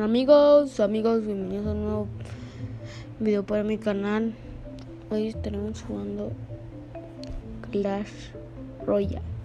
Amigos, amigos, bienvenidos a un nuevo video para mi canal. Hoy estaremos jugando Clash Royale.